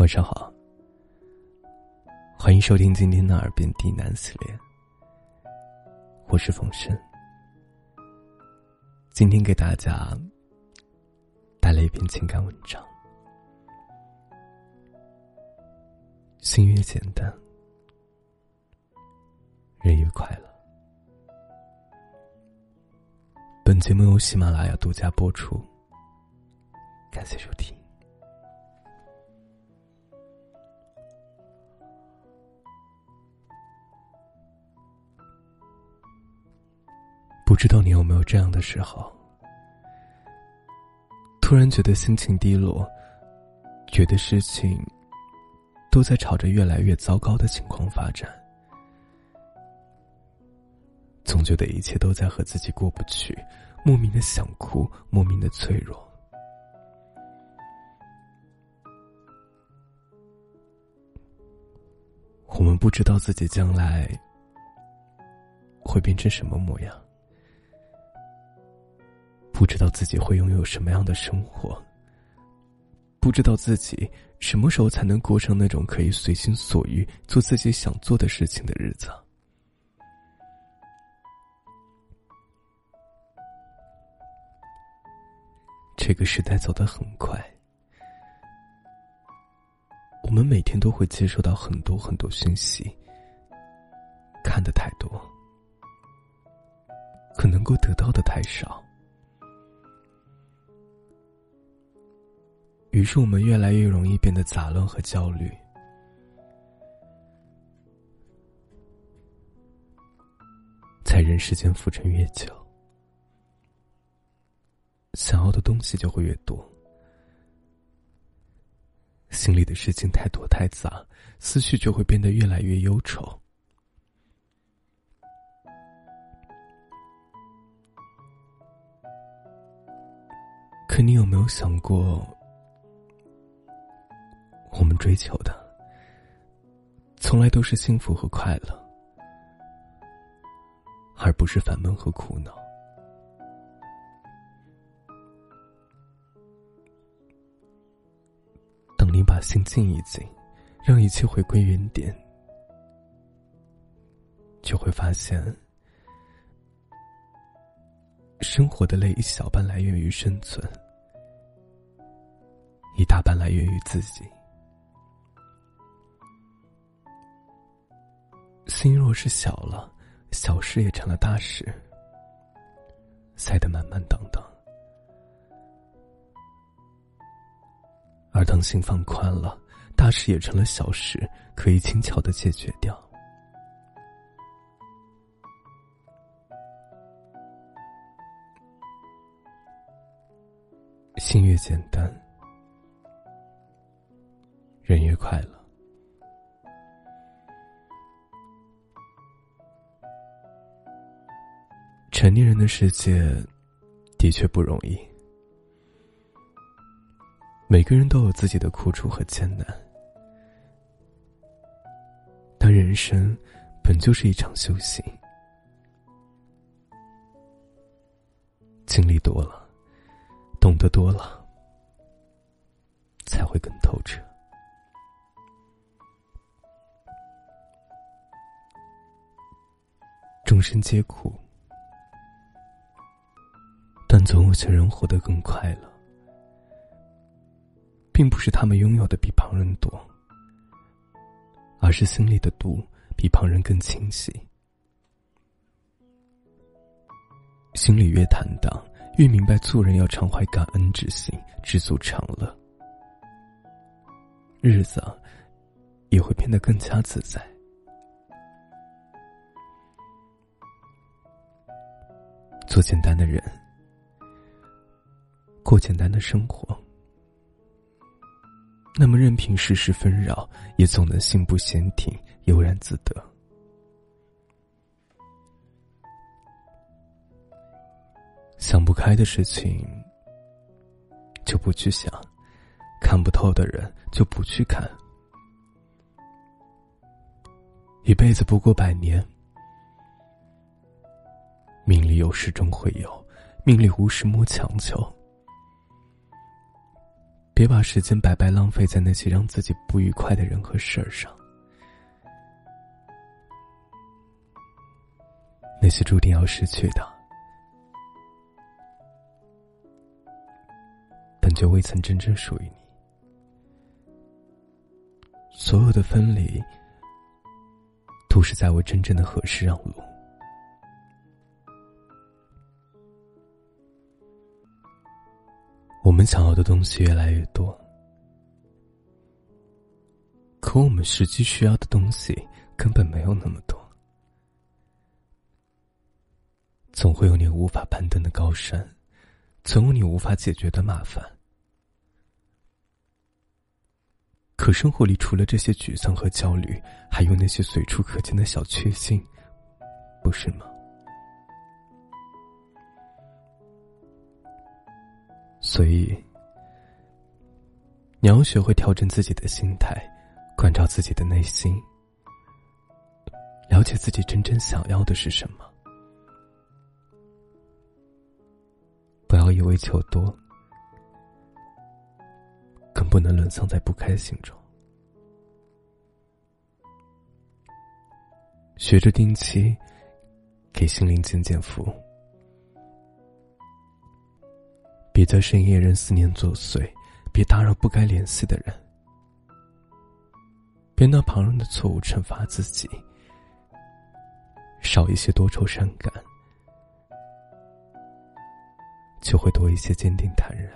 晚上好，欢迎收听今天的耳边低喃系列。我是冯生，今天给大家带来一篇情感文章。心越简单，人越快乐。本节目由喜马拉雅独家播出，感谢收听。不知道你有没有这样的时候，突然觉得心情低落，觉得事情都在朝着越来越糟糕的情况发展，总觉得一切都在和自己过不去，莫名的想哭，莫名的脆弱。我们不知道自己将来会变成什么模样。不知道自己会拥有什么样的生活，不知道自己什么时候才能过上那种可以随心所欲做自己想做的事情的日子。这个时代走得很快，我们每天都会接收到很多很多讯息，看的太多，可能够得到的太少。于是我们越来越容易变得杂乱和焦虑，在人世间浮沉越久，想要的东西就会越多，心里的事情太多太杂，思绪就会变得越来越忧愁。可你有没有想过？追求的，从来都是幸福和快乐，而不是烦闷和苦恼。等你把心静一静，让一切回归原点，就会发现，生活的累一小半来源于生存，一大半来源于自己。心若是小了，小事也成了大事，塞得满满当当；而当心放宽了，大事也成了小事，可以轻巧的解决掉。心越简单，人越快乐。成年人的世界，的确不容易。每个人都有自己的苦楚和艰难，但人生本就是一场修行。经历多了，懂得多了，才会更透彻。众生皆苦。但总有些人活得更快乐，并不是他们拥有的比旁人多，而是心里的毒比旁人更清晰。心里越坦荡，越明白做人要常怀感恩之心，知足常乐，日子也会变得更加自在。做简单的人。过简单的生活，那么任凭世事纷扰，也总能心不闲停，悠然自得。想不开的事情就不去想，看不透的人就不去看。一辈子不过百年，命里有时终会有，命里无时莫强求。别把时间白白浪费在那些让自己不愉快的人和事儿上。那些注定要失去的，本就未曾真正属于你。所有的分离，都是在为真正的合适让路。我们想要的东西越来越多，可我们实际需要的东西根本没有那么多。总会有你无法攀登的高山，总有你无法解决的麻烦。可生活里除了这些沮丧和焦虑，还有那些随处可见的小确幸，不是吗？所以，你要学会调整自己的心态，关照自己的内心，了解自己真正想要的是什么。不要一味求多，更不能沦丧在不开心中。学着定期给心灵减减负。别在深夜任思念作祟，别打扰不该联系的人，别拿旁人的错误惩罚自己，少一些多愁善感，就会多一些坚定坦然。